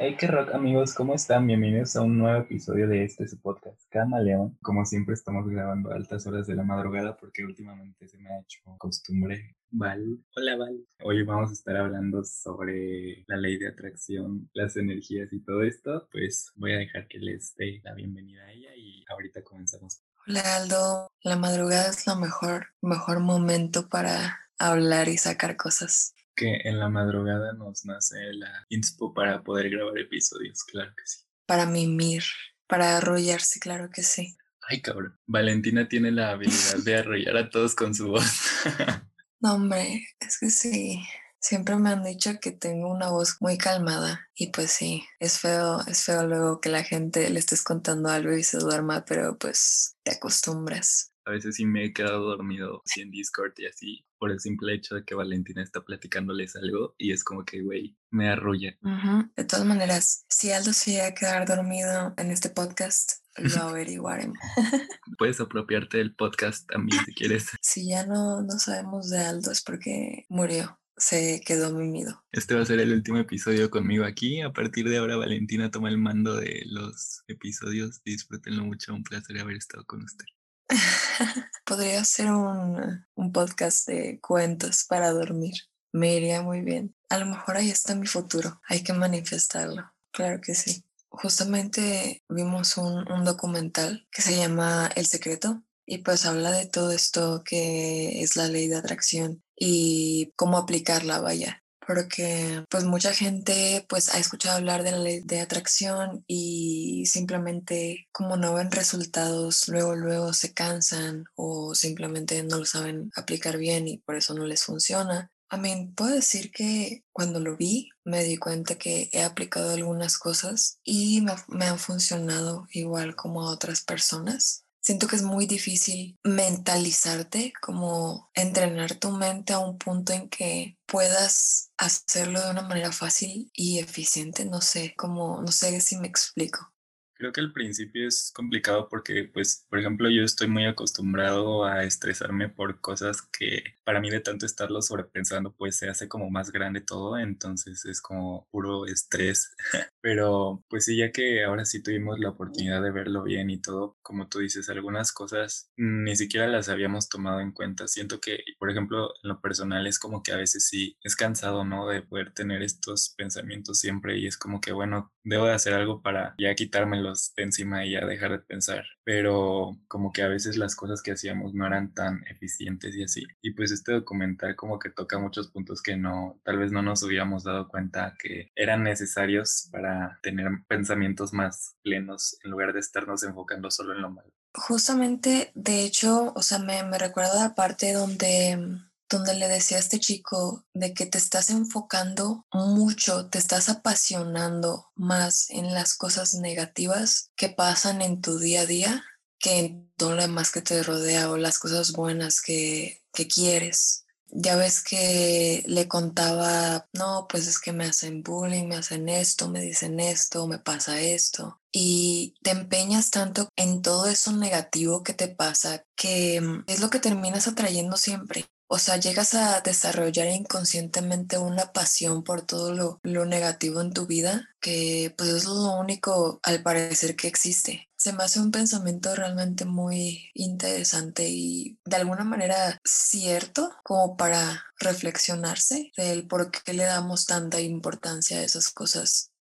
Hey, qué rock amigos, ¿cómo están? Bienvenidos a un nuevo episodio de este su podcast, Camaleón. Como siempre estamos grabando a altas horas de la madrugada porque últimamente se me ha hecho costumbre. Val. Hola, Val. Hoy vamos a estar hablando sobre la ley de atracción, las energías y todo esto. Pues voy a dejar que les dé la bienvenida a ella y ahorita comenzamos. Hola Aldo, la madrugada es lo mejor, mejor momento para hablar y sacar cosas que en la madrugada nos nace la inspo para poder grabar episodios, claro que sí. Para mimir, para arrollarse, claro que sí. Ay, cabrón. Valentina tiene la habilidad de arrollar a todos con su voz. no, hombre, es que sí. Siempre me han dicho que tengo una voz muy calmada y pues sí, es feo, es feo luego que la gente le estés contando algo y se duerma, pero pues te acostumbras. A veces sí me he quedado dormido en Discord y así por el simple hecho de que Valentina está platicándoles algo y es como que, güey, me arrulla. De todas maneras, si Aldo se llega a quedar dormido en este podcast, lo averiguaremos. Puedes apropiarte del podcast también si quieres. Si ya no, no sabemos de Aldo es porque murió se quedó mimido. Este va a ser el último episodio conmigo aquí. A partir de ahora, Valentina toma el mando de los episodios. Disfrútenlo mucho. Un placer haber estado con usted. Podría ser un, un podcast de cuentos para dormir. Me iría muy bien. A lo mejor ahí está mi futuro. Hay que manifestarlo. Claro que sí. Justamente vimos un, un documental que se llama El Secreto y pues habla de todo esto que es la ley de atracción y cómo aplicarla, vaya porque pues mucha gente pues ha escuchado hablar de la ley de atracción y simplemente como no ven resultados, luego luego se cansan o simplemente no lo saben aplicar bien y por eso no les funciona. A mí puedo decir que cuando lo vi me di cuenta que he aplicado algunas cosas y me, me han funcionado igual como a otras personas. Siento que es muy difícil mentalizarte, como entrenar tu mente a un punto en que puedas hacerlo de una manera fácil y eficiente. No sé, como, no sé si me explico. Creo que al principio es complicado porque, pues, por ejemplo, yo estoy muy acostumbrado a estresarme por cosas que para mí de tanto estarlo sobrepensando, pues se hace como más grande todo, entonces es como puro estrés. Pero, pues sí, ya que ahora sí tuvimos la oportunidad de verlo bien y todo, como tú dices, algunas cosas ni siquiera las habíamos tomado en cuenta. Siento que, por ejemplo, en lo personal es como que a veces sí es cansado, ¿no? De poder tener estos pensamientos siempre y es como que, bueno, debo de hacer algo para ya quitármelo de encima y ya dejar de pensar. Pero como que a veces las cosas que hacíamos no eran tan eficientes y así. Y pues este documental como que toca muchos puntos que no, tal vez no nos hubiéramos dado cuenta que eran necesarios para tener pensamientos más plenos en lugar de estarnos enfocando solo en lo malo. Justamente, de hecho, o sea, me, me recuerdo la parte donde donde le decía a este chico de que te estás enfocando mucho, te estás apasionando más en las cosas negativas que pasan en tu día a día que en todo lo demás que te rodea o las cosas buenas que, que quieres. Ya ves que le contaba, no, pues es que me hacen bullying, me hacen esto, me dicen esto, me pasa esto. Y te empeñas tanto en todo eso negativo que te pasa que mm, es lo que terminas atrayendo siempre. O sea, llegas a desarrollar inconscientemente una pasión por todo lo, lo, negativo en tu vida, que pues es lo único al parecer que existe. Se me hace un pensamiento realmente muy interesante y de alguna manera cierto como para reflexionarse del por qué le damos tanta importancia a esas cosas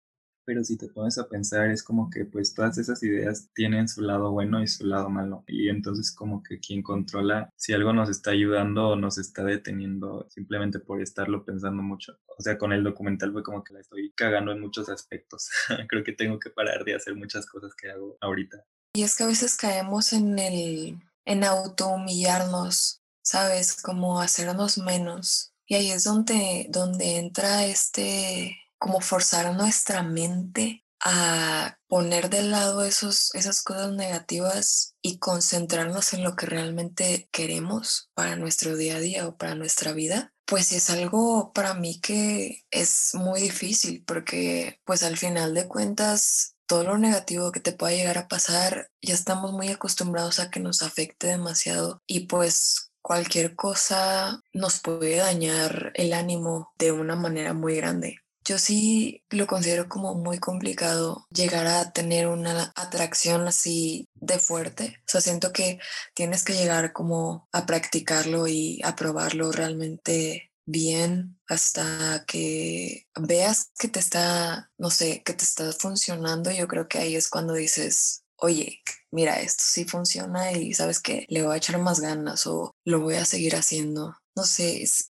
pero si te pones a pensar es como que pues todas esas ideas tienen su lado bueno y su lado malo y entonces como que quien controla si algo nos está ayudando o nos está deteniendo simplemente por estarlo pensando mucho. O sea, con el documental fue como que la estoy cagando en muchos aspectos. Creo que tengo que parar de hacer muchas cosas que hago ahorita. Y es que a veces caemos en el en auto humillarnos, ¿sabes? Como hacernos menos. Y ahí es donde donde entra este como forzar nuestra mente a poner de lado esos, esas cosas negativas y concentrarnos en lo que realmente queremos para nuestro día a día o para nuestra vida. pues es algo para mí que es muy difícil porque pues al final de cuentas todo lo negativo que te pueda llegar a pasar ya estamos muy acostumbrados a que nos afecte demasiado y pues cualquier cosa nos puede dañar el ánimo de una manera muy grande. Yo sí lo considero como muy complicado llegar a tener una atracción así de fuerte. O sea, siento que tienes que llegar como a practicarlo y a probarlo realmente bien hasta que veas que te está, no sé, que te está funcionando. Yo creo que ahí es cuando dices, oye, mira, esto sí funciona y sabes que le voy a echar más ganas o lo voy a seguir haciendo. No sé, es,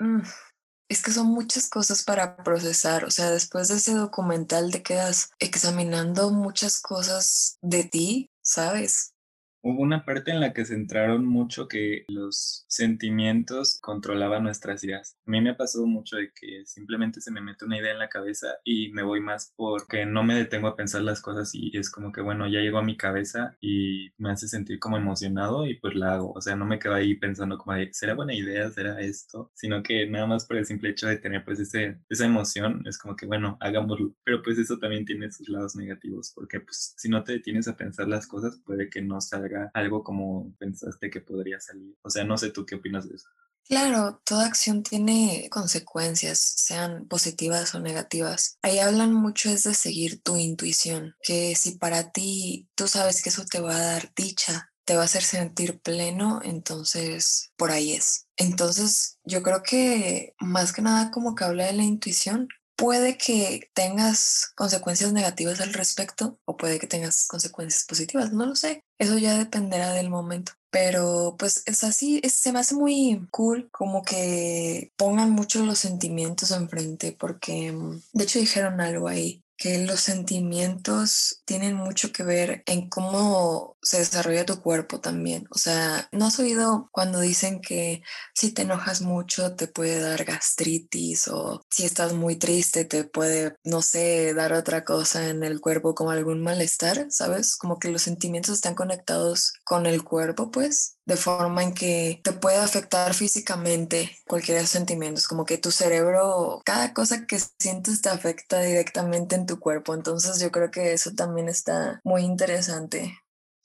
mm, es que son muchas cosas para procesar, o sea, después de ese documental te quedas examinando muchas cosas de ti, ¿sabes? Hubo una parte en la que centraron mucho que los sentimientos controlaban nuestras ideas. A mí me ha pasado mucho de que simplemente se me mete una idea en la cabeza y me voy más porque no me detengo a pensar las cosas y es como que, bueno, ya llegó a mi cabeza y me hace sentir como emocionado y pues la hago. O sea, no me quedo ahí pensando como ¿será buena idea? ¿Será esto? Sino que nada más por el simple hecho de tener pues ese, esa emoción es como que, bueno, hagámoslo. Pero pues eso también tiene sus lados negativos porque pues si no te detienes a pensar las cosas puede que no salga algo como pensaste que podría salir. O sea, no sé tú qué opinas de eso. Claro, toda acción tiene consecuencias, sean positivas o negativas. Ahí hablan mucho es de seguir tu intuición, que si para ti tú sabes que eso te va a dar dicha, te va a hacer sentir pleno, entonces por ahí es. Entonces yo creo que más que nada como que habla de la intuición, puede que tengas consecuencias negativas al respecto o puede que tengas consecuencias positivas, no lo sé. Eso ya dependerá del momento. Pero pues es así, se me hace muy cool como que pongan mucho los sentimientos enfrente porque mm, de hecho dijeron algo ahí que los sentimientos tienen mucho que ver en cómo se desarrolla tu cuerpo también. O sea, ¿no has oído cuando dicen que si te enojas mucho te puede dar gastritis o si estás muy triste te puede, no sé, dar otra cosa en el cuerpo como algún malestar, ¿sabes? Como que los sentimientos están conectados con el cuerpo, pues de forma en que te puede afectar físicamente cualquier de sentimientos, como que tu cerebro, cada cosa que sientes te afecta directamente en tu cuerpo, entonces yo creo que eso también está muy interesante.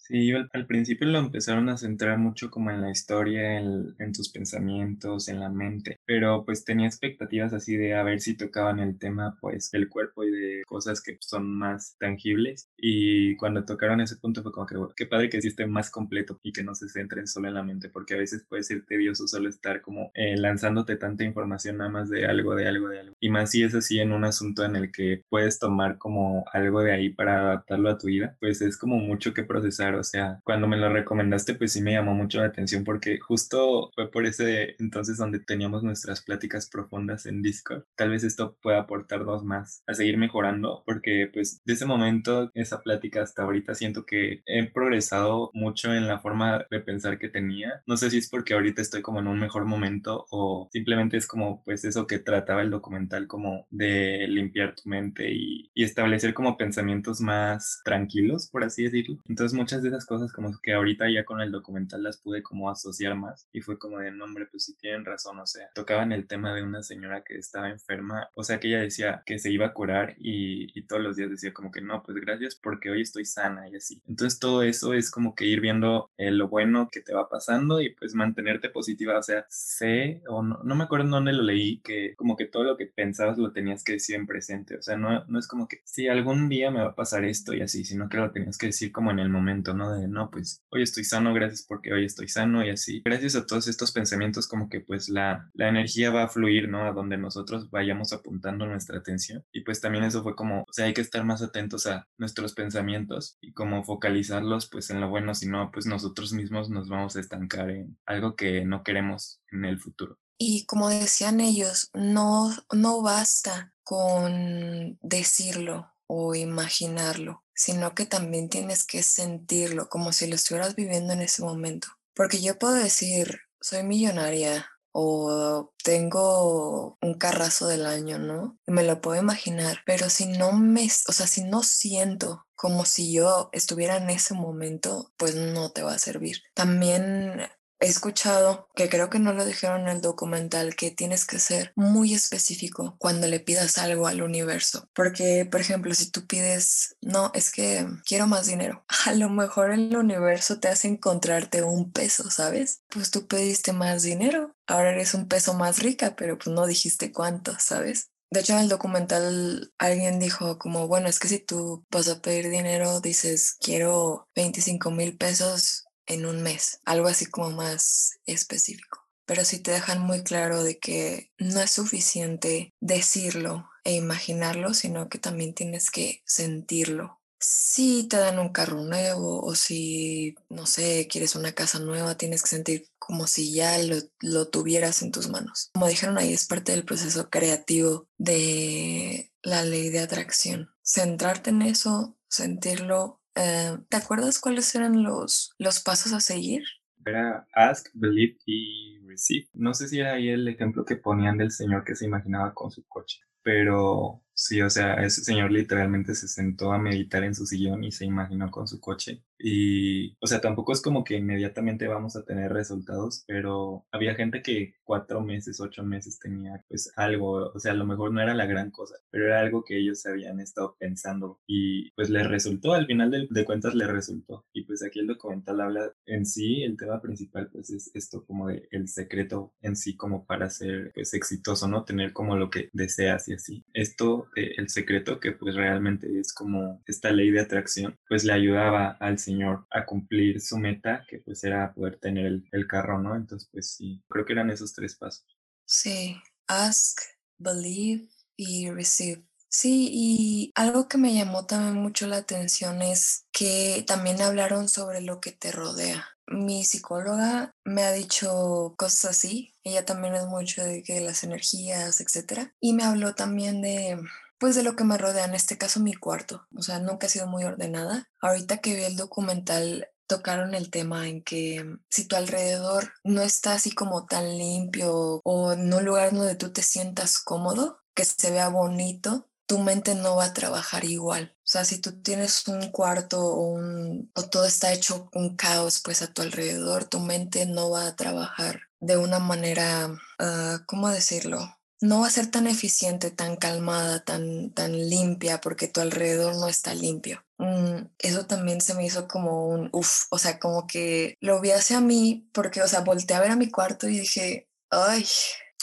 Sí, al, al, principio lo empezaron a centrar mucho como en la historia, en, en, pensamientos, en la mente, pero pues tenía expectativas así de a ver si tocaban el tema pues del cuerpo y de cosas que son más tangibles y cuando tocaron ese punto fue como que qué padre que sí esté más completo y que no se centren solo en la mente porque a veces puede ser tedioso solo estar como eh, lanzándote tanta información nada más de algo, de algo, de algo y más si es así en un asunto en el que puedes tomar como algo de ahí para adaptarlo a tu vida, pues es como mucho que procesar o sea, cuando me lo recomendaste, pues sí me llamó mucho la atención porque justo fue por ese entonces donde teníamos nuestras pláticas profundas en Discord. Tal vez esto pueda aportarnos más a seguir mejorando porque pues de ese momento, esa plática hasta ahorita siento que he progresado mucho en la forma de pensar que tenía. No sé si es porque ahorita estoy como en un mejor momento o simplemente es como pues eso que trataba el documental como de limpiar tu mente y, y establecer como pensamientos más tranquilos, por así decirlo. Entonces muchas de esas cosas como que ahorita ya con el documental las pude como asociar más y fue como de nombre, pues si tienen razón, o sea, tocaban el tema de una señora que estaba enferma, o sea que ella decía que se iba a curar y, y todos los días decía como que no, pues gracias porque hoy estoy sana y así. Entonces todo eso es como que ir viendo eh, lo bueno que te va pasando y pues mantenerte positiva, o sea, sé o no, no me acuerdo en dónde lo leí, que como que todo lo que pensabas lo tenías que decir en presente, o sea, no, no es como que si algún día me va a pasar esto y así, sino que lo tenías que decir como en el momento. De no, pues hoy estoy sano, gracias porque hoy estoy sano y así. Gracias a todos estos pensamientos como que pues la, la energía va a fluir, ¿no? A donde nosotros vayamos apuntando nuestra atención. Y pues también eso fue como, o sea, hay que estar más atentos a nuestros pensamientos y como focalizarlos pues en lo bueno, si no, pues nosotros mismos nos vamos a estancar en algo que no queremos en el futuro. Y como decían ellos, no, no basta con decirlo o imaginarlo sino que también tienes que sentirlo como si lo estuvieras viviendo en ese momento. Porque yo puedo decir, soy millonaria o tengo un carrazo del año, ¿no? Me lo puedo imaginar, pero si no me, o sea, si no siento como si yo estuviera en ese momento, pues no te va a servir. También He escuchado, que creo que no lo dijeron en el documental, que tienes que ser muy específico cuando le pidas algo al universo. Porque, por ejemplo, si tú pides, no, es que quiero más dinero, a lo mejor el universo te hace encontrarte un peso, ¿sabes? Pues tú pediste más dinero, ahora eres un peso más rica, pero pues no dijiste cuánto, ¿sabes? De hecho, en el documental alguien dijo como, bueno, es que si tú vas a pedir dinero, dices, quiero 25 mil pesos en un mes, algo así como más específico. Pero sí te dejan muy claro de que no es suficiente decirlo e imaginarlo, sino que también tienes que sentirlo. Si te dan un carro nuevo o si, no sé, quieres una casa nueva, tienes que sentir como si ya lo, lo tuvieras en tus manos. Como dijeron ahí, es parte del proceso creativo de la ley de atracción. Centrarte en eso, sentirlo eh, ¿Te acuerdas cuáles eran los, los pasos a seguir? Era ask, believe y receive. No sé si era ahí el ejemplo que ponían del señor que se imaginaba con su coche, pero Sí, o sea, ese señor literalmente se sentó a meditar en su sillón y se imaginó con su coche. Y, o sea, tampoco es como que inmediatamente vamos a tener resultados, pero había gente que cuatro meses, ocho meses tenía pues algo, o sea, a lo mejor no era la gran cosa, pero era algo que ellos habían estado pensando y pues les resultó, al final de, de cuentas les resultó. Y pues aquí el documental habla en sí, el tema principal pues es esto como de el secreto en sí como para ser pues exitoso, ¿no? Tener como lo que deseas y así. Esto el secreto, que pues realmente es como esta ley de atracción, pues le ayudaba al señor a cumplir su meta, que pues era poder tener el, el carro, ¿no? Entonces pues sí, creo que eran esos tres pasos. Sí, ask, believe y receive. Sí, y algo que me llamó también mucho la atención es que también hablaron sobre lo que te rodea. Mi psicóloga me ha dicho cosas así, ella también es mucho de que las energías, etcétera, y me habló también de pues de lo que me rodea, en este caso mi cuarto. O sea, nunca he sido muy ordenada. Ahorita que vi el documental tocaron el tema en que mm, si tu alrededor no está así como tan limpio o en un lugar donde tú te sientas cómodo, que se vea bonito, tu mente no va a trabajar igual. O sea, si tú tienes un cuarto o, todo está hecho un caos pues a tu alrededor, tu mente no va a trabajar de una manera, uh, ¿cómo decirlo? no va a ser tan eficiente, tan calmada, tan, tan limpia, porque tu alrededor no está limpio. Mm, eso también se me hizo como un uff, o sea, como que lo vi hacia mí, porque, o sea, volteé a ver a mi cuarto y dije, ay,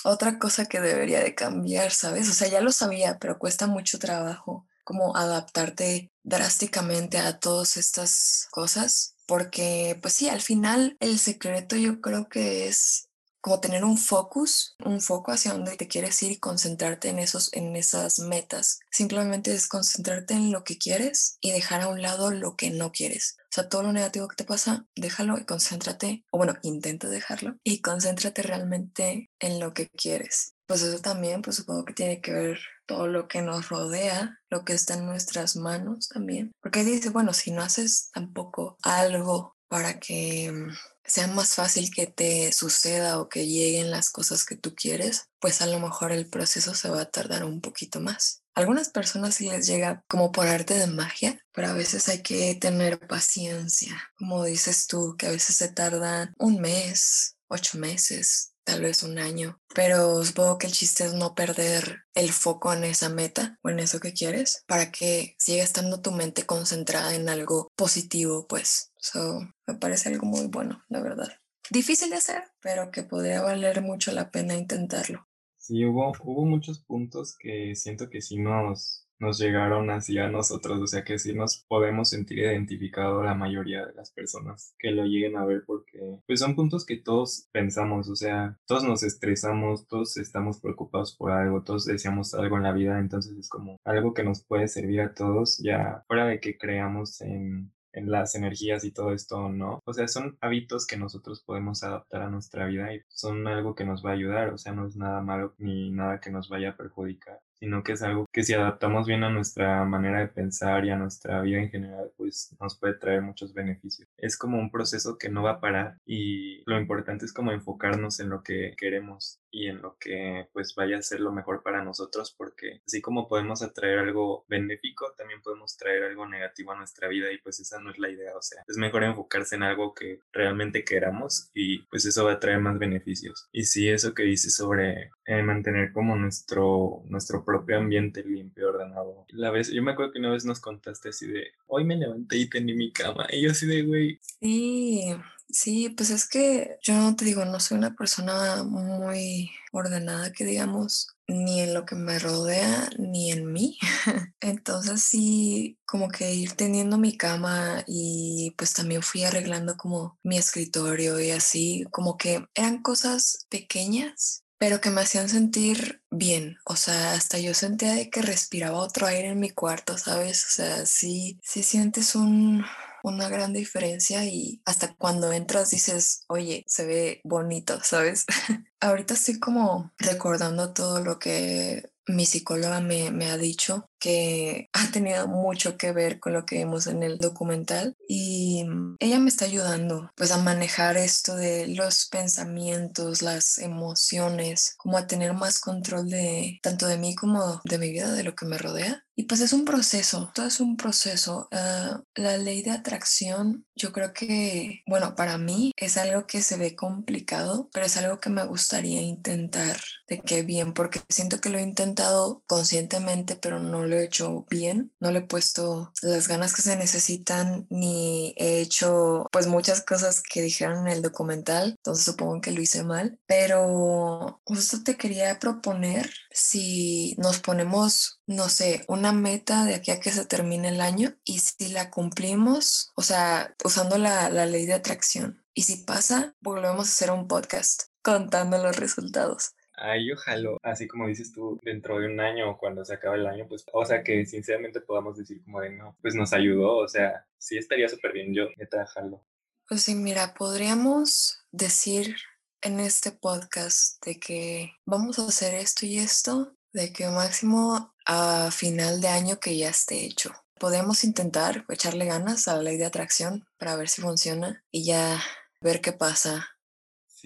otra cosa que debería de cambiar, ¿sabes? O sea, ya lo sabía, pero cuesta mucho trabajo como adaptarte drásticamente a todas estas cosas, porque pues sí, al final el secreto yo creo que es como tener un focus, un foco hacia donde te quieres ir y concentrarte en esos, en esas metas. Simplemente es concentrarte en lo que quieres y dejar a un lado lo que no quieres. O sea, todo lo negativo que te pasa, déjalo y concéntrate, o bueno, intenta dejarlo y concéntrate realmente en lo que quieres. Pues eso también, pues supongo que tiene que ver todo lo que nos rodea, lo que está en nuestras manos también. Porque dice, bueno, si no haces tampoco algo para que mm, sea más fácil que te suceda o que lleguen las cosas que tú quieres, pues a lo mejor el proceso se va a tardar un poquito más. algunas personas sí les llega como por arte de magia, pero a veces hay que tener paciencia. Como dices tú, que a veces se tardan un mes, ocho meses, tal vez un año, pero supongo que el chiste es no perder el foco en esa meta o en eso que quieres para que siga estando tu mente concentrada en algo positivo, pues. So, me parece algo muy bueno, la verdad. Difícil de hacer, pero que podría valer mucho la pena intentarlo. Sí, hubo, hubo muchos puntos que siento que sí nos, nos llegaron así a nosotros, o sea que sí nos podemos sentir identificado la mayoría de las personas que lo lleguen a ver porque pues son puntos que todos pensamos, o sea, todos nos estresamos, todos estamos preocupados por algo, todos deseamos algo en la vida, entonces es como algo que nos puede servir a todos, ya fuera de que creamos en en las energías y todo esto, ¿no? O sea, son hábitos que nosotros podemos adaptar a nuestra vida y son algo que nos va a ayudar, o sea, no es nada malo ni nada que nos vaya a perjudicar sino que es algo que si adaptamos bien a nuestra manera de pensar y a nuestra vida en general, pues nos puede traer muchos beneficios. Es como un proceso que no va a parar y lo importante es como enfocarnos en lo que queremos y en lo que pues vaya a ser lo mejor para nosotros porque así como podemos atraer algo benéfico, también podemos traer algo negativo a nuestra vida y pues esa no es la idea, o sea, es mejor enfocarse en algo que realmente queramos y pues eso va a traer más beneficios. Y sí, eso que dices sobre eh, mantener como nuestro, nuestro propio ambiente limpio, ordenado. La vez, yo me acuerdo que una vez nos contaste así de, hoy me levanté y tendí mi cama y yo así de, güey. Sí, Sí, pues es que yo no te digo, no soy una persona muy ordenada que digamos, ni en lo que me rodea, ni en mí. Entonces sí, como que ir teniendo mi cama y pues también fui arreglando como mi escritorio y así, como que eran cosas pequeñas, pero que me hacían sentir bien, o sea, hasta yo sentía de que respiraba otro aire en mi cuarto, ¿sabes? O sea, sí, sí sientes un, una gran diferencia y hasta cuando entras dices, oye, se ve bonito, ¿sabes? Ahorita estoy como recordando todo lo que mi psicóloga me, me, ha dicho que ha tenido mucho que ver con lo que vemos en el documental y ella me está ayudando pues a manejar esto de los pensamientos, las emociones, como a tener más control de tanto de mí como de mi vida, de lo que me rodea. Y pues es un proceso, todo es un proceso. Ah, la ley de atracción, yo creo que, bueno, para mí es algo que se ve complicado, pero es algo que me gustaría intentar de qué bien, porque siento que lo he intentado conscientemente, pero no lo he hecho bien, no le he puesto las ganas que se necesitan, ni he hecho pues muchas cosas que dijeron en el documental, entonces supongo que lo hice mal, pero justo te quería proponer si nos ponemos, no sé, una meta de aquí a que se termine el año y si la cumplimos, o sea, usando la, la ley de atracción. Y si pasa, volvemos a hacer un podcast contando los resultados. Ay, ojalá, así como dices tú, dentro de un año o cuando se acabe el año, pues, o sea, que sinceramente podamos decir como de no, pues nos ayudó, o sea, sí estaría súper bien yo, neta, jalo. Pues sí, mira, podríamos decir en este podcast de que vamos a hacer esto y esto, de que máximo a final de año que ya esté hecho. Podemos intentar echarle ganas a la ley de atracción para ver si funciona y ya ver qué pasa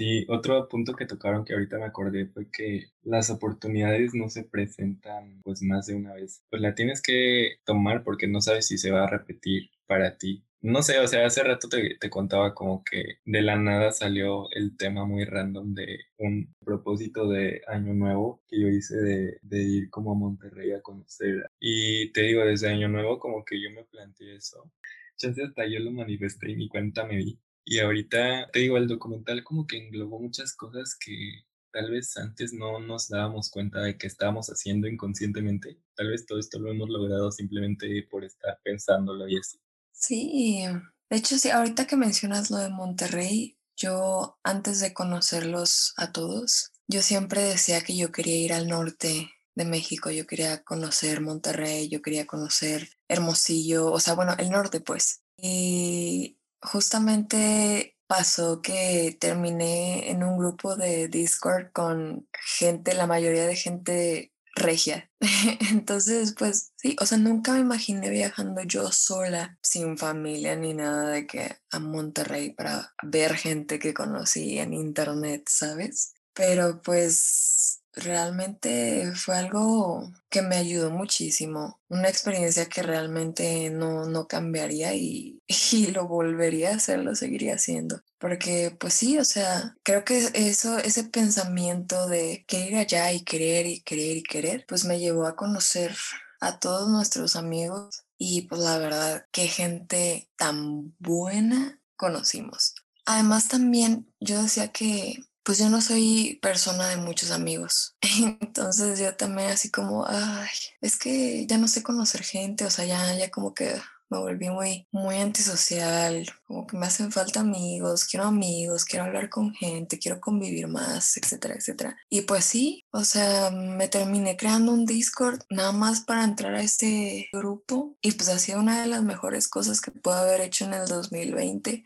Sí, otro punto que tocaron que ahorita me acordé fue que las oportunidades no se presentan pues más de una vez. Pues la tienes que tomar porque no sabes si se va a repetir para ti. No sé, o sea, hace rato te, te contaba como que de la nada salió el tema muy random de un propósito de año nuevo que yo hice de, de ir como a Monterrey a conocer. Y te digo, desde año nuevo como que yo me planteé eso. Chance hasta yo lo manifesté y mi cuenta me vi y ahorita, te digo, el documental como que englobó muchas cosas que tal vez antes no nos dábamos cuenta de que estábamos haciendo inconscientemente. Tal vez todo esto lo hemos logrado simplemente por estar pensándolo y así. Sí, de hecho, sí, ahorita que mencionas lo de Monterrey, yo antes de conocerlos a todos, yo siempre decía que yo quería ir al norte de México, yo quería conocer Monterrey, yo quería conocer Hermosillo, o sea, bueno, el norte pues. Y justamente pasó que terminé en un grupo de Discord con gente, la mayoría de gente regia. Entonces, pues sí, o sea, nunca me imaginé viajando yo sola, sin familia ni nada de que a Monterrey para ver gente que conocí en internet, ¿sabes? Pero pues realmente fue algo que me ayudó muchísimo, una experiencia que realmente no, no cambiaría y, y, lo volvería a hacer, lo seguiría haciendo. Porque pues sí, o sea, creo que eso, ese pensamiento de querer allá y querer y querer y querer, pues me llevó a conocer a todos nuestros amigos y pues la verdad, qué gente tan buena conocimos. Además también yo decía que pues yo no soy persona de muchos amigos. Entonces yo también así como, ay, es que ya no sé conocer gente, o sea, ya, ya como que me volví muy, muy antisocial, como que me hacen falta amigos, quiero amigos, quiero hablar con gente, quiero convivir más, etcétera, etcétera. Y pues sí, o sea, me terminé creando un Discord nada más para entrar a este grupo y pues ha sido una de las mejores cosas que puedo haber hecho en el 2020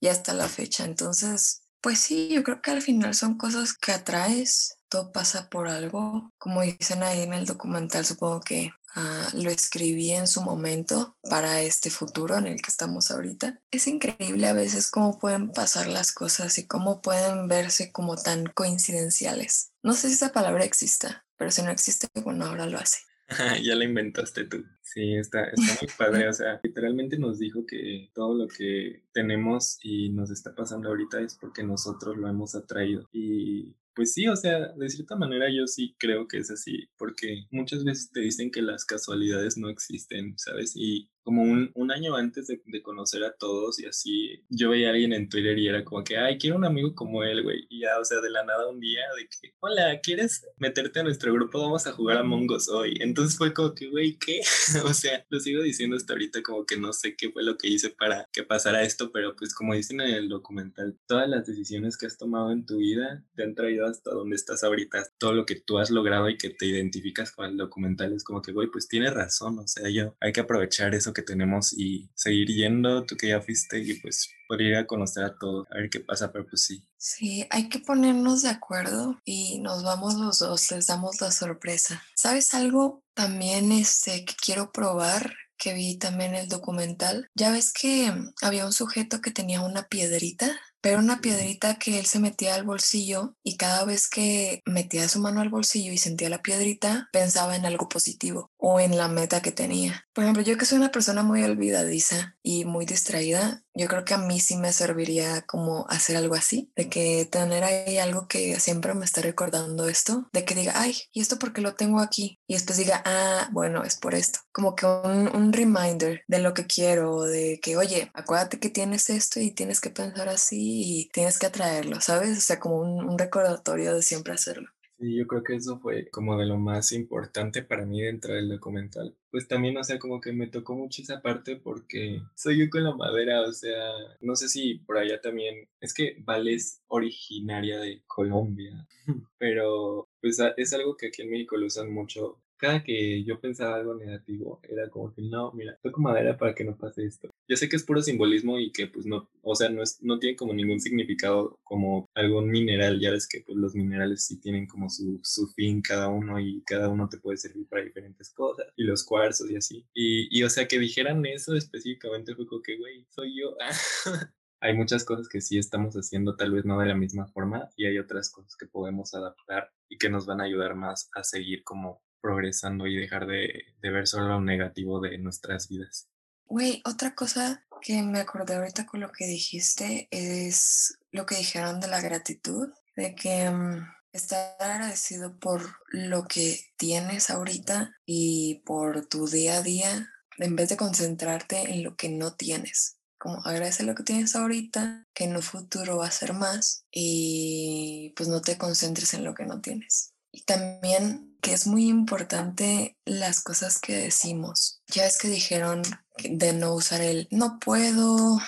y hasta la fecha. Entonces, pues sí, yo creo que al final son cosas que atraes, todo pasa por algo. Como dicen ahí en el documental, supongo que ah, lo escribí en su momento para este futuro en el que estamos ahorita. Es increíble a veces cómo pueden pasar las cosas y cómo pueden verse como tan coincidenciales. No sé si esa palabra exista, pero si no existe, bueno, ahora lo hace. ya la inventaste tú. Sí, está, está muy padre. O sea, literalmente nos dijo que todo lo que tenemos y nos está pasando ahorita es porque nosotros lo hemos atraído. Y pues sí, o sea, de cierta manera yo sí creo que es así, porque muchas veces te dicen que las casualidades no existen, ¿sabes? Y como un, un año antes de, de, conocer a todos y así, yo veía a alguien en Twitter y era como que, ay, quiero un amigo como él, güey. Y ya, o sea, de la nada un día de que, hola, ¿quieres meterte a nuestro grupo? Vamos a jugar a Mongos hoy. Entonces fue como que, güey, ¿qué? o sea, lo sigo diciendo hasta ahorita como que no sé qué fue lo que hice para que pasara esto, pero pues como dicen en el documental, todas las decisiones que has tomado en tu vida te han traído hasta donde estás ahorita. Todo lo que tú has logrado y que te identificas con el documental es como que, güey, pues tienes razón, o sea, yo hay que aprovechar eso que tenemos y seguir yendo, tú que ya fuiste y pues por ir a conocer a todo, a ver qué pasa, pero pues sí. Sí, hay que ponernos de acuerdo y nos vamos los dos, les damos la sorpresa. ¿Sabes algo también este, que quiero probar? que vi también el documental, ya ves que había un sujeto que tenía una piedrita pero una piedrita que él se metía al bolsillo y cada vez que metía su mano al bolsillo y sentía la piedrita, pensaba en algo positivo o en la meta que tenía. Por ejemplo, yo que soy una persona muy olvidadiza y muy distraída, yo creo que a mí sí me serviría como hacer algo así, de que tener ahí algo que siempre me está recordando esto, de que diga, ay, ¿y esto por qué lo tengo aquí? Y después diga, ah, bueno, es por esto. Como que un, un reminder de lo que quiero, de que, oye, acuérdate que tienes esto y tienes que pensar así y tienes que atraerlo, ¿sabes? O sea, como un, recordatorio de siempre hacerlo. Sí, yo creo que eso fue como de lo más importante para mí dentro del documental. Pues también, o sea, como que me tocó mucho esa parte porque soy yo con la madera, o sea, no sé si por allá también, es que Vale es originaria de Colombia, pero pues es algo que aquí en México lo usan mucho cada que yo pensaba algo negativo, era como que no, mira, toco madera para que no pase esto. Yo sé que es puro simbolismo y que pues no, o sea, no, es, no tiene como ningún significado como algún mineral, ya ves que pues los minerales sí tienen como su, su fin cada uno y cada uno te puede servir para diferentes cosas y los cuarzos y así. Y, y o sea, que dijeran eso específicamente fue como que, güey, soy yo. hay muchas cosas que sí estamos haciendo, tal vez no de la misma forma, y hay otras cosas que podemos adaptar y que nos van a ayudar más a seguir como progresando y dejar de, ver solo lo negativo de nuestras vidas. Güey, otra cosa que me acordé ahorita con lo que dijiste es lo que dijeron de la gratitud, de que mm, estar agradecido por lo que tienes ahorita y por tu día a día, en vez de concentrarte en lo que no tienes. Como agradece lo que tienes ahorita, que en un futuro va a ser más y pues no te concentres en lo que no tienes. Y también que es muy importante las cosas que decimos. Ya es que dijeron de no usar el no puedo,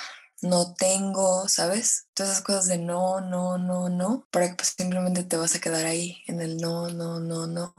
no tengo, ¿sabes? Todas esas cosas de no, no, no, no, para que pues simplemente te vas a quedar ahí en el no, no, no, no.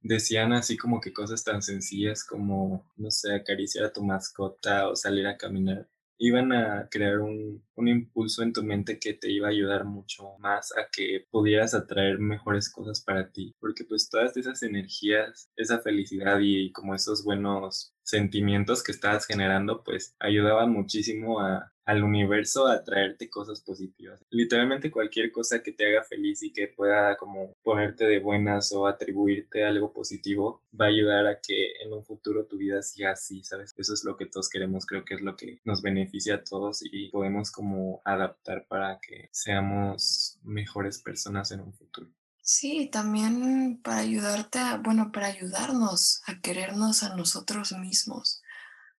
Decían así como que cosas tan sencillas como, no sé, acariciar a tu mascota o salir a caminar iban a crear un, un, impulso en tu mente que te iba a ayudar mucho más a que pudieras atraer mejores cosas para ti, porque pues todas esas energías, esa felicidad y como esos buenos sentimientos que estabas generando, pues ayudaban muchísimo a, al universo a traerte cosas positivas. Literalmente cualquier cosa que te haga feliz y que pueda como ponerte de buenas o atribuirte algo positivo va a ayudar a que en un futuro tu vida siga así, ¿sabes? Eso es lo que todos queremos, creo que es lo que nos beneficia a todos y podemos como adaptar para que seamos mejores personas en un futuro. Sí, también para ayudarte a, bueno, para ayudarnos a querernos a nosotros mismos.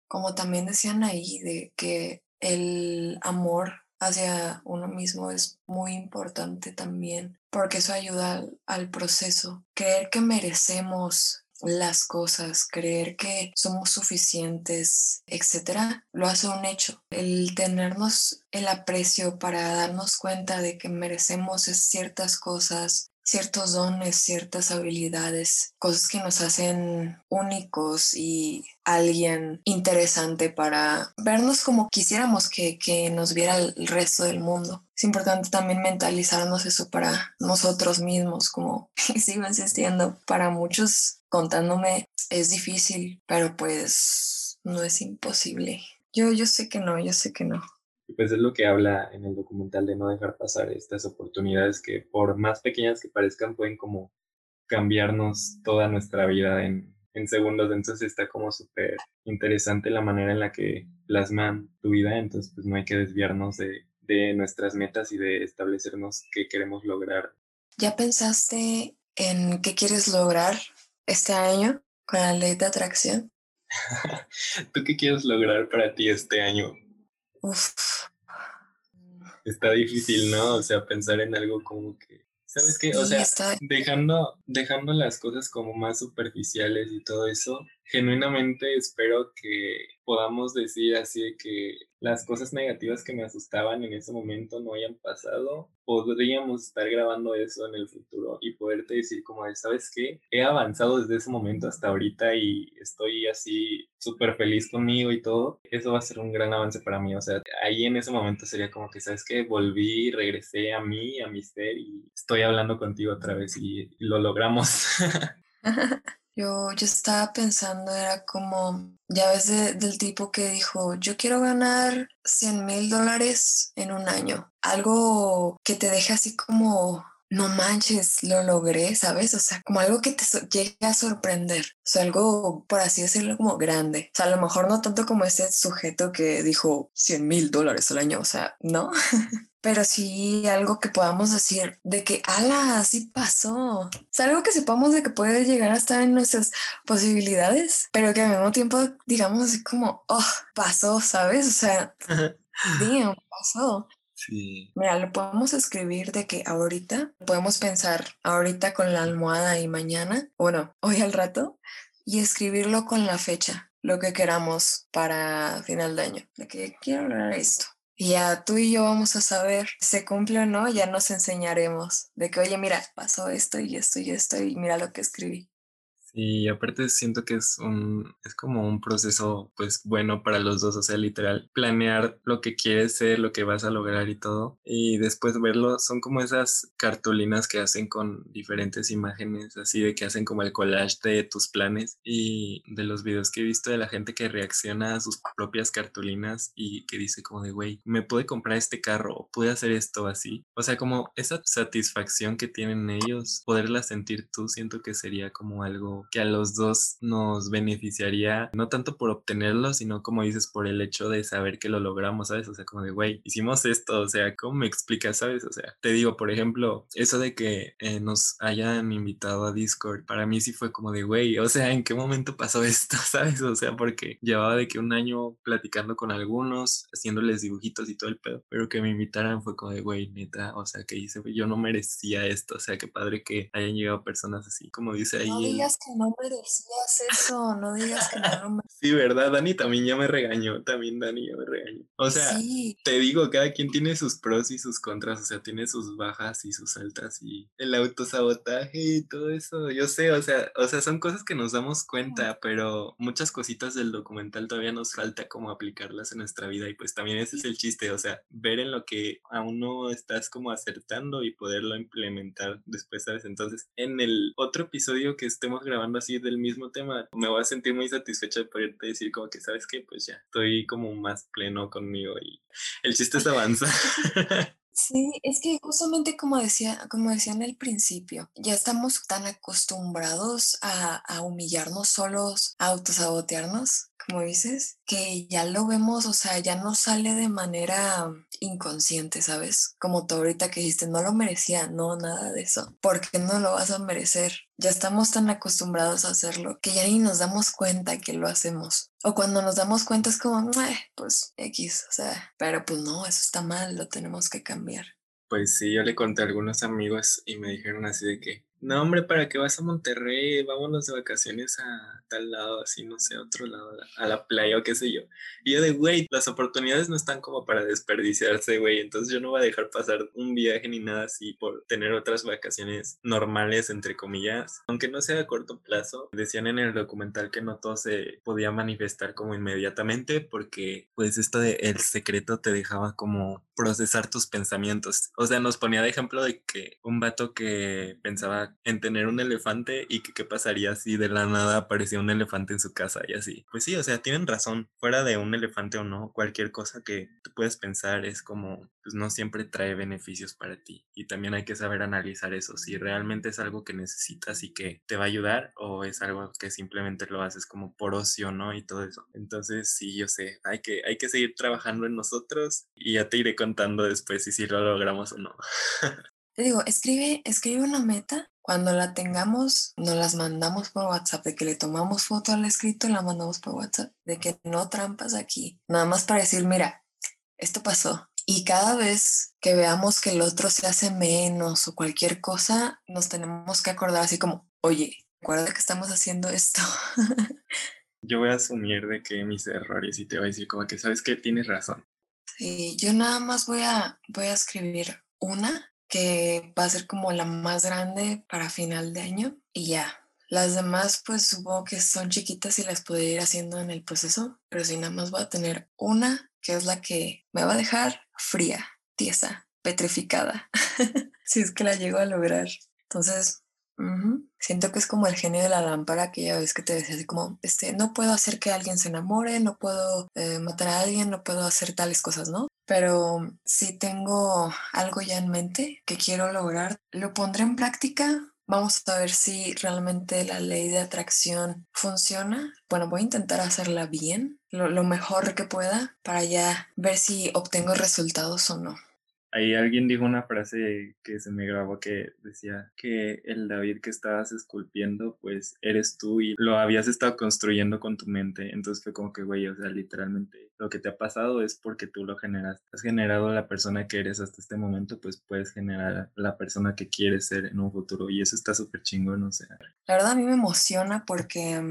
Como también decían ahí, de que el amor hacia uno mismo es muy importante también, porque eso ayuda al, proceso. Creer que merecemos las cosas, creer que somos suficientes, etcétera, lo hace un hecho. El tenernos el aprecio para darnos cuenta de que merecemos ciertas cosas, ciertos dones, ciertas habilidades, cosas que nos hacen únicos y alguien interesante para vernos como quisiéramos que, que nos viera el resto del mundo. Es importante también mentalizarnos eso para nosotros mismos, como sigo insistiendo, para muchos contándome es difícil, pero pues no es imposible. Yo, yo sé que no, yo sé que no. Y pues es lo que habla en el documental de no dejar pasar estas oportunidades que por más pequeñas que parezcan pueden como cambiarnos toda nuestra vida en, en segundos. Entonces está como súper interesante la manera en la que plasman tu vida. Entonces pues no hay que desviarnos de, de nuestras metas y de establecernos qué queremos lograr. ¿Ya pensaste en qué quieres lograr este año con la ley de atracción? ¿Tú qué quieres lograr para ti este año? Uf. Está difícil, ¿no? O sea, pensar en algo como que ¿Sabes qué? O sea, dejando, dejando las cosas como más superficiales y todo eso, genuinamente espero que podamos decir así de que las cosas negativas que me asustaban en ese momento no hayan pasado. Podríamos estar grabando eso en el futuro y poderte decir como ¿sabes qué? He avanzado desde ese momento hasta ahorita y estoy así súper feliz conmigo y todo. Eso va a ser un gran avance para mí. O sea, ahí en ese momento sería como que, ¿sabes qué? Volví, regresé a mí, a mi ser y estoy hablando contigo otra vez y, lo logramos. Yo, yo estaba pensando, era como, ya ves del tipo que dijo, yo quiero ganar 100 mil dólares en un año. Algo que te deje así como, no manches, lo logré, ¿sabes? O sea, como algo que te llegue a sorprender. O sea, algo, por así decirlo, como grande. O sea, a lo mejor no tanto como ese sujeto que dijo 100 mil dólares al año. O sea, no. pero sí algo que podamos decir de que, ala, así pasó. O sea, algo que sepamos de que puede llegar a estar en nuestras posibilidades, pero que al mismo tiempo digamos así como, oh, pasó, ¿sabes? O sea, bien, pasó. Sí. Mira, lo podemos escribir de que ahorita, podemos pensar ahorita con la almohada y mañana, bueno, hoy al rato, y escribirlo con la fecha, lo que queramos para final de año, de que quiero lograr esto y ya tú y yo vamos a saber si se cumple o no, ya nos enseñaremos de que, oye, mira, pasó esto y esto y esto y mira lo que escribí. Y aparte siento que es un, es como un proceso pues bueno para los dos, o sea, literal, planear lo que quieres ser, lo que vas a lograr y todo, y después verlo, son como esas cartulinas que hacen con diferentes imágenes, así de que hacen como el collage de tus planes y de los videos que he visto de la gente que reacciona a sus propias cartulinas y que dice como de, güey, me pude comprar este carro o pude hacer esto así, o sea, como esa satisfacción que tienen ellos, poderla sentir tú, siento que sería como algo que a los dos nos beneficiaría, no tanto por obtenerlo, sino como dices, por el hecho de saber que lo logramos, ¿sabes? O sea, como de, güey, hicimos esto, o sea, ¿cómo me explicas, sabes? O sea, te digo, por ejemplo, eso de que eh, nos hayan invitado a Discord, para mí sí fue como de, güey, o sea, ¿en qué momento pasó esto, sabes? O sea, porque llevaba de que un año platicando con algunos, haciéndoles dibujitos y todo el pedo, pero que me invitaran fue como de, güey, neta, o sea, que hice, yo no merecía esto, o sea, qué padre que hayan llegado personas así, como dice ahí. No digas que no merecías eso, no digas que no lo Sí, ¿verdad? Dani también ya me regañó, también Dani ya me regañó. O sea, te digo, cada quien tiene sus pros y sus contras, o sea, tiene sus bajas y sus altas y el autosabotaje y todo eso, yo sé, o sea, o sea, son cosas que nos damos cuenta, pero muchas cositas del documental todavía nos falta como aplicarlas en nuestra vida y pues también ese es el chiste, o sea, ver en lo que aún no estás como acertando y poderlo implementar después, ¿sabes? Entonces, en el otro episodio que estemos grabando así del mismo tema, me voy a sentir muy satisfecha de poderte decir como que, ¿sabes qué? Pues ya, estoy como más pleno conmigo y el chiste es avanzar. Sí, es que justamente como decía, como decía en el principio, ya estamos tan acostumbrados a, a humillarnos solos, a autosabotearnos, como dices, que ya lo vemos, o sea, ya no sale de manera inconsciente, ¿sabes? Como tú ahorita que dijiste, no lo merecía, no, nada de eso. ¿Por qué no lo vas a merecer? Ya estamos tan acostumbrados a hacerlo que ya ni nos damos cuenta que lo hacemos. O cuando nos damos cuenta es como, pues X, o sea, pero pues no, eso está mal, lo tenemos que cambiar. Pues sí, yo le conté a algunos amigos y me dijeron así de que, no, hombre, ¿para qué vas a Monterrey? Vámonos de vacaciones a tal lado, así, no sé, a otro lado, a la playa o qué sé yo. Y yo de, güey, las oportunidades no están como para desperdiciarse, güey. Entonces yo no voy a dejar pasar un viaje ni nada así por tener otras vacaciones normales, entre comillas. Aunque no sea a corto plazo, decían en el documental que no todo se podía manifestar como inmediatamente porque, pues, esto de el secreto te dejaba como procesar tus pensamientos. O sea, nos ponía de ejemplo de que un vato que pensaba en tener un elefante y que qué pasaría si de la nada aparecía un elefante en su casa y así. Pues sí, o sea, tienen razón. Fuera de un elefante o no, cualquier cosa que tú puedes pensar es como, pues no siempre trae beneficios para ti. Y también hay que saber analizar eso, si realmente es algo que necesitas y que te va a ayudar o es algo que simplemente lo haces como por ocio, ¿no? Y todo eso. Entonces, sí, yo sé, hay que, hay que seguir trabajando en nosotros y ya te iré contando después si, si lo logramos o no. Te digo, escribe, escribe una meta. Cuando la tengamos, nos las mandamos por WhatsApp, de que le tomamos foto al escrito y la mandamos por WhatsApp, de que no trampas aquí. Nada más para decir, mira, esto pasó. Y cada vez que veamos que el otro se hace menos o cualquier cosa, nos tenemos que acordar así como, oye, recuerda que estamos haciendo esto. Yo voy a asumir de que mis errores y te voy a decir como que sabes que tienes razón. Sí, yo nada más voy a, voy a escribir una que va a ser como la más grande para final de año y ya. Las demás pues supongo que son chiquitas y las puedo ir haciendo en el proceso, pero si nada más voy a tener una que es la que me va a dejar fría, tiesa, petrificada, si es que la llego a lograr. Entonces, siento que es como el genio de la lámpara que ya ves que te decía así como, este, no puedo hacer que alguien se enamore, no puedo eh, matar a alguien, no puedo hacer tales cosas, ¿no? Pero si tengo algo ya en mente que quiero lograr, lo pondré en práctica. Vamos a ver si realmente la ley de atracción funciona. Bueno, voy a intentar hacerla bien, lo, lo mejor que pueda, para ya ver si obtengo resultados o no. Ahí alguien dijo una frase que se me grabó que decía que el David que estabas esculpiendo, pues eres tú y lo habías estado construyendo con tu mente. Entonces fue como que, güey, o sea, literalmente lo que te ha pasado es porque tú lo generas. Has generado la persona que eres hasta este momento, pues puedes generar la persona que quieres ser en un futuro. Y eso está súper chingón, o sea. La verdad a mí me emociona porque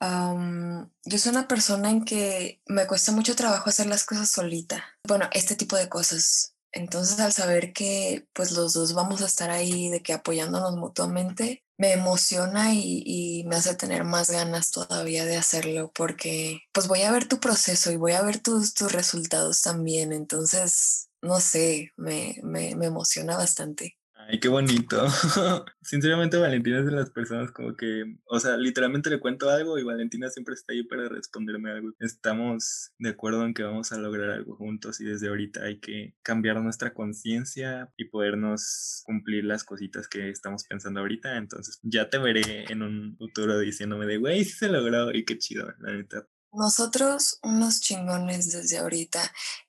yo soy una persona en que me cuesta mucho trabajo hacer las cosas solita. Bueno, este tipo de cosas. Entonces al saber que pues los dos vamos a estar ahí de que apoyándonos mutuamente, me emociona y, me hace tener más ganas todavía de hacerlo porque pues voy a ver tu proceso y voy a ver tus, tus resultados también. Entonces, no sé, me, me, me emociona bastante. Ay, qué bonito. Sinceramente, Valentina es de las personas como que, o sea, literalmente le cuento algo y Valentina siempre está ahí para responderme algo. Estamos de acuerdo en que vamos a lograr algo juntos y desde ahorita hay que cambiar nuestra conciencia y podernos cumplir las cositas que estamos pensando ahorita. Entonces, ya te veré en un futuro diciéndome de, güey, sí se logró y qué chido, la neta. Nosotros unos chingones desde ahorita.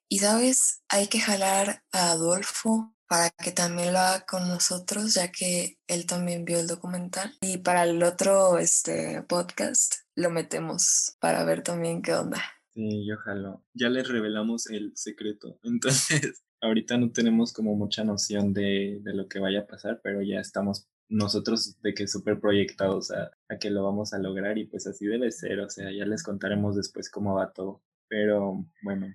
Y sabes, hay que jalar a Adolfo, para que también lo haga con nosotros, ya que él también vio el documental. Y para el otro este, podcast lo metemos para ver también qué onda. Sí, yo jalo. Ya les revelamos el secreto. Entonces, ahorita no tenemos como mucha noción de, de lo que vaya a pasar, pero ya estamos nosotros de que súper proyectados a, a que lo vamos a lograr y pues así debe ser. O sea, ya les contaremos después cómo va todo. Pero bueno.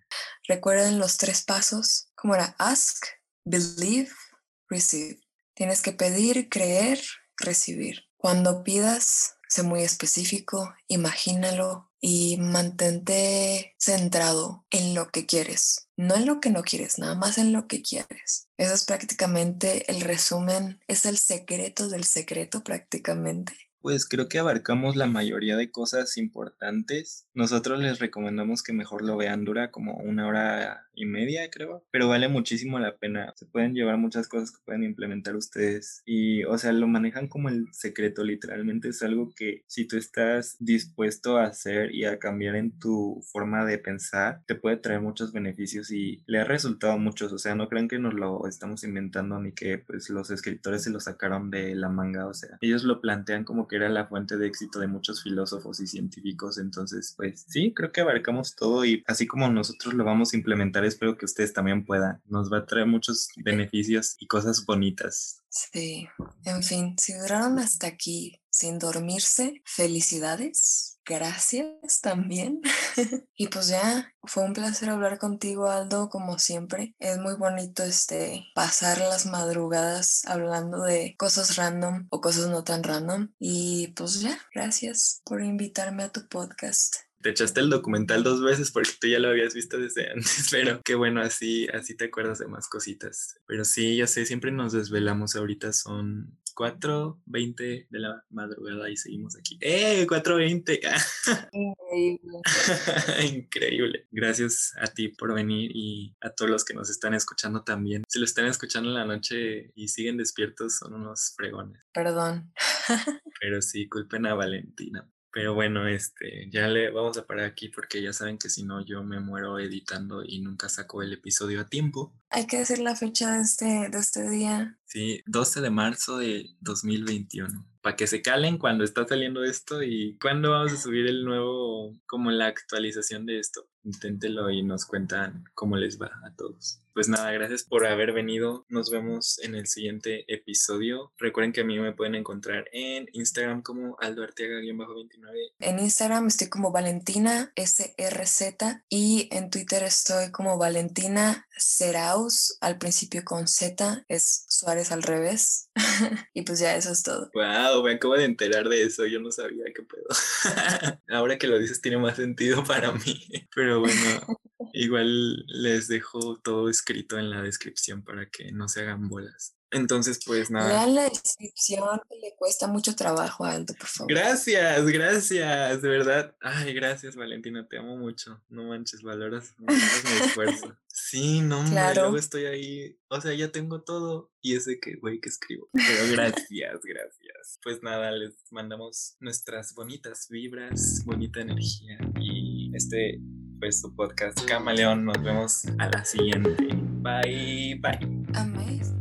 Recuerden los tres pasos. ¿Cómo era? Ask, Believe, receive. Tienes que pedir, creer, recibir. Cuando pidas, sé muy específico, imagínalo y mantente centrado en lo que quieres. No en lo que no quieres, nada más en lo que quieres. Eso es prácticamente el resumen, es el secreto del secreto prácticamente. Pues creo que abarcamos la mayoría de cosas importantes. Nosotros les recomendamos que mejor lo vean, dura como una hora y media, creo, pero vale muchísimo la pena. Se pueden llevar muchas cosas que pueden implementar ustedes y, o sea, lo manejan como el secreto, literalmente es algo que si tú estás dispuesto a hacer y a cambiar en tu forma de pensar, te puede traer muchos beneficios y le ha resultado a muchos, o sea, no crean que nos lo estamos inventando ni que pues los escritores se lo sacaron de la manga, o sea, ellos lo plantean como que era la fuente de éxito de muchos filósofos y científicos. Entonces, pues sí, creo que abarcamos todo y así como nosotros lo vamos a implementar, espero que ustedes también puedan. Nos va a traer muchos beneficios y cosas bonitas. Sí, en fin, si duraron hasta aquí sin dormirse, felicidades, gracias también. y pues ya, fue un placer hablar contigo, Aldo, como siempre. Es muy bonito este pasar las madrugadas hablando de cosas random o cosas no tan random. Y pues ya, gracias por invitarme a tu podcast te echaste el documental dos veces porque tú ya lo habías visto desde antes, pero qué bueno, así, así te acuerdas de más cositas. Pero sí, ya sé, siempre nos desvelamos ahorita, son 4.20 de la madrugada y seguimos aquí. ¡Eh! 4.20. Increíble. Increíble. Gracias a ti por venir y a todos los que nos están escuchando también. Si lo están escuchando en la noche y siguen despiertos, son unos fregones. Perdón. Pero sí, culpen a Valentina. Pero bueno, este, ya le vamos a parar aquí porque ya saben que si no yo me muero editando y nunca saco el episodio a tiempo. Hay que decir la fecha de este, de este día. Sí, 12 de marzo de 2021. Para que se calen cuando está saliendo esto y cuándo vamos a subir el nuevo, como la actualización de esto. Inténtelo y nos cuentan cómo les va a todos. Pues nada, gracias por haber venido. Nos vemos en el siguiente episodio. Recuerden que a mí me pueden encontrar en Instagram como Aldo Arteaga-29. En Instagram estoy como Valentina SRZ y en Twitter estoy como Valentina Seraus, al principio con Z, es Suárez al revés. y pues ya eso es todo. Wow, me acabo de enterar de eso, yo no sabía qué puedo. Ahora que lo dices tiene más sentido para mí. Pero bueno, igual les dejo todo escrito en la descripción para que no se hagan bolas. Entonces, pues nada. Lean la descripción, le cuesta mucho trabajo, Aldo, por favor. Gracias, gracias, de verdad. Ay, gracias, Valentina, te amo mucho. No manches, valoras, mi esfuerzo. Sí, no, claro. luego estoy ahí, o sea, ya tengo todo y ese que, güey, que escribo. Pero gracias, gracias. Pues nada, les mandamos nuestras bonitas vibras, bonita energía y este pues su podcast Camaleón. Nos vemos a la siguiente. Bye, bye.